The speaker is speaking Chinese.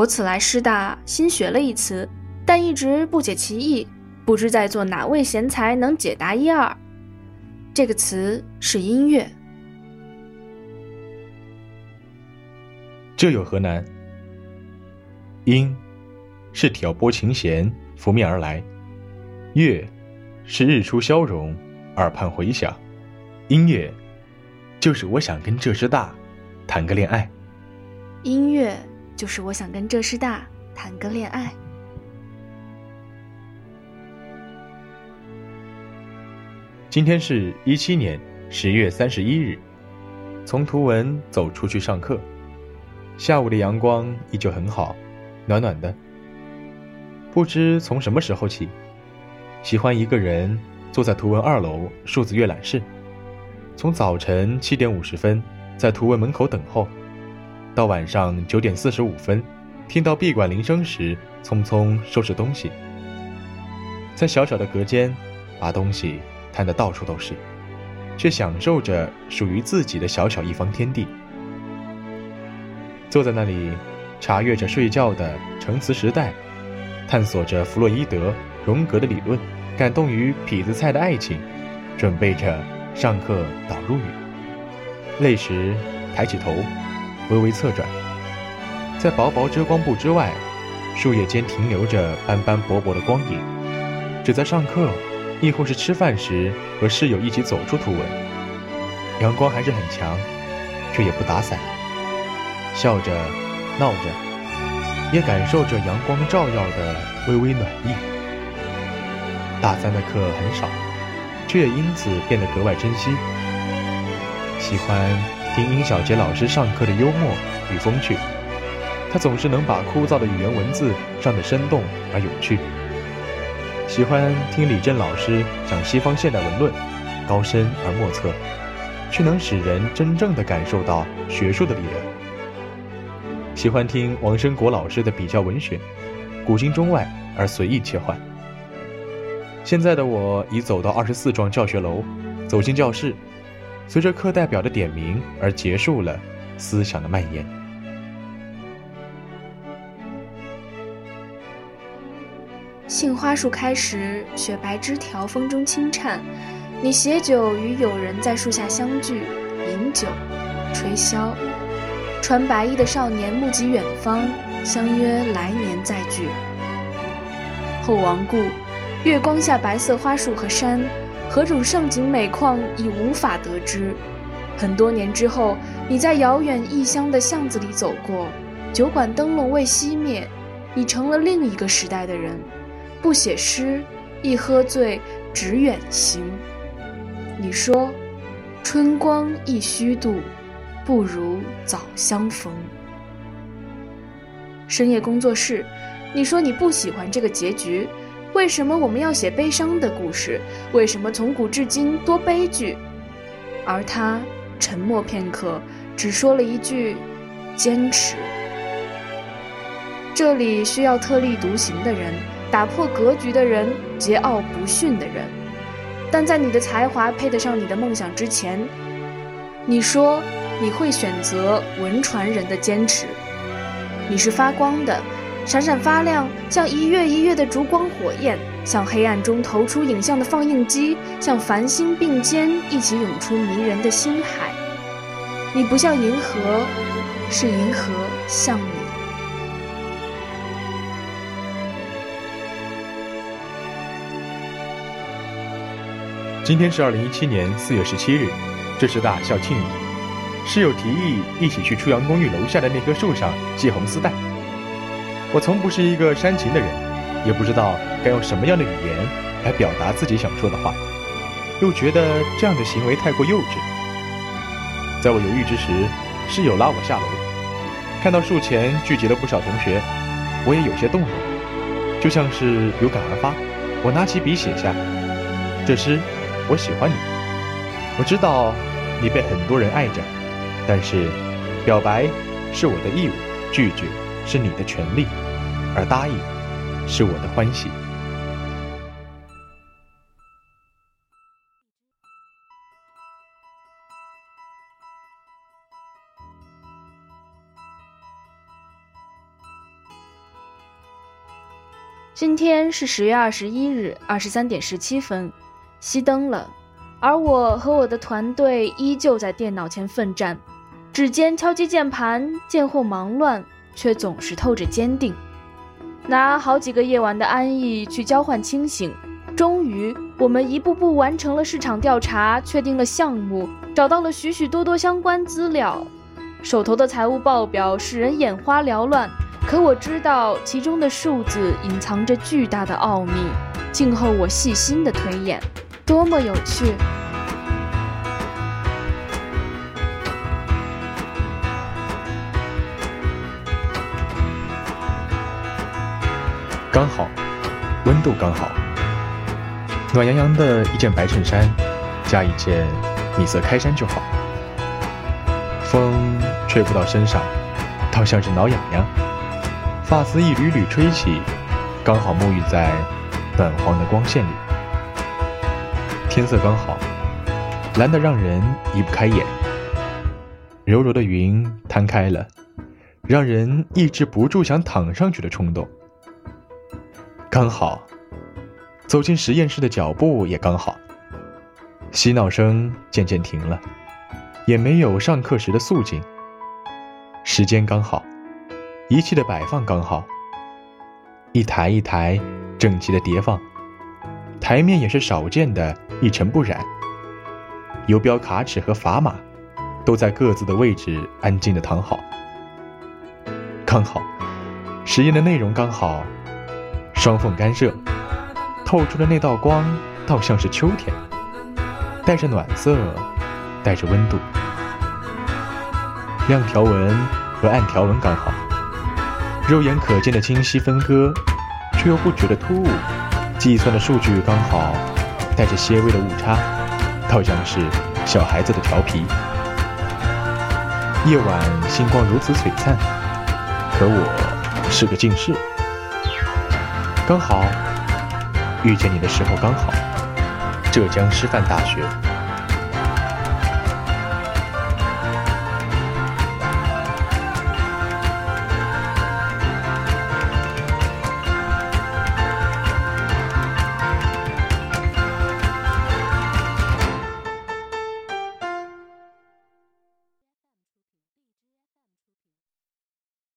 我此来师大新学了一词，但一直不解其意，不知在座哪位贤才能解答一二。这个词是音乐，这有何难？音是挑拨琴弦拂面而来，乐是日出消融，耳畔回响。音乐就是我想跟这师大谈个恋爱。音乐就是我想跟浙师大谈个恋爱。今天是一七年十月三十一日，从图文走出去上课。下午的阳光依旧很好，暖暖的。不知从什么时候起，喜欢一个人坐在图文二楼数字阅览室，从早晨七点五十分在图文门口等候，到晚上九点四十五分听到闭馆铃声时，匆匆收拾东西，在小小的隔间把东西。摊得到处都是，却享受着属于自己的小小一方天地。坐在那里，查阅着睡觉的成词时代，探索着弗洛伊德、荣格的理论，感动于痞子蔡的爱情，准备着上课导入语。累时，抬起头，微微侧转，在薄薄遮光布之外，树叶间停留着斑斑驳驳的光影，只在上课。亦或是吃饭时和室友一起走出图文，阳光还是很强，却也不打伞，笑着，闹着，也感受着阳光照耀的微微暖意。大三的课很少，却也因此变得格外珍惜。喜欢听殷小杰老师上课的幽默与风趣，他总是能把枯燥的语言文字上得生动而有趣。喜欢听李振老师讲西方现代文论，高深而莫测，却能使人真正的感受到学术的力量。喜欢听王生国老师的比较文学，古今中外而随意切换。现在的我已走到二十四幢教学楼，走进教室，随着课代表的点名而结束了思想的蔓延。杏花树开时，雪白枝条风中轻颤。你携酒与友人在树下相聚，饮酒，吹箫。穿白衣的少年目及远方，相约来年再聚。后王故，月光下白色花树和山，何种盛景美况已无法得知。很多年之后，你在遥远异乡的巷子里走过，酒馆灯笼未熄灭，你成了另一个时代的人。不写诗，一喝醉，只远行。你说，春光一虚度，不如早相逢。深夜工作室，你说你不喜欢这个结局，为什么我们要写悲伤的故事？为什么从古至今多悲剧？而他沉默片刻，只说了一句：坚持。这里需要特立独行的人。打破格局的人，桀骜不驯的人，但在你的才华配得上你的梦想之前，你说你会选择文传人的坚持。你是发光的，闪闪发亮，像一月一月的烛光火焰，像黑暗中投出影像的放映机，像繁星并肩一起涌出迷人的星海。你不像银河，是银河像你。今天是二零一七年四月十七日，这是大校庆礼。室友提议一起去初阳公寓楼下的那棵树上系红丝带。我从不是一个煽情的人，也不知道该用什么样的语言来表达自己想说的话，又觉得这样的行为太过幼稚。在我犹豫之时，室友拉我下楼，看到树前聚集了不少同学，我也有些动容，就像是有感而发，我拿起笔写下这诗。我喜欢你，我知道你被很多人爱着，但是表白是我的义务，拒绝是你的权利，而答应是我的欢喜。今天是十月二十一日二十三点十七分，熄灯了，而我和我的团队依旧在电脑前奋战，指尖敲击键盘，键后忙乱，却总是透着坚定。拿好几个夜晚的安逸去交换清醒，终于，我们一步步完成了市场调查，确定了项目，找到了许许多多相关资料。手头的财务报表使人眼花缭乱，可我知道其中的数字隐藏着巨大的奥秘。静候我细心的推演，多么有趣！刚好，温度刚好，暖洋洋的一件白衬衫，加一件米色开衫就好。风吹不到身上，倒像是挠痒痒。发丝一缕缕吹起，刚好沐浴在暖黄的光线里。天色刚好，蓝得让人移不开眼。柔柔的云摊开了，让人抑制不住想躺上去的冲动。刚好，走进实验室的脚步也刚好。嬉闹声渐渐停了，也没有上课时的肃静。时间刚好，仪器的摆放刚好，一台一台整齐的叠放，台面也是少见的一尘不染。游标卡尺和砝码都在各自的位置安静的躺好。刚好，实验的内容刚好。双缝干涉，透出的那道光，倒像是秋天，带着暖色，带着温度。亮条纹和暗条纹刚好，肉眼可见的清晰分割，却又不觉得突兀。计算的数据刚好，带着些微的误差，倒像是小孩子的调皮。夜晚星光如此璀璨，可我是个近视。刚好遇见你的时候刚好，浙江师范大学。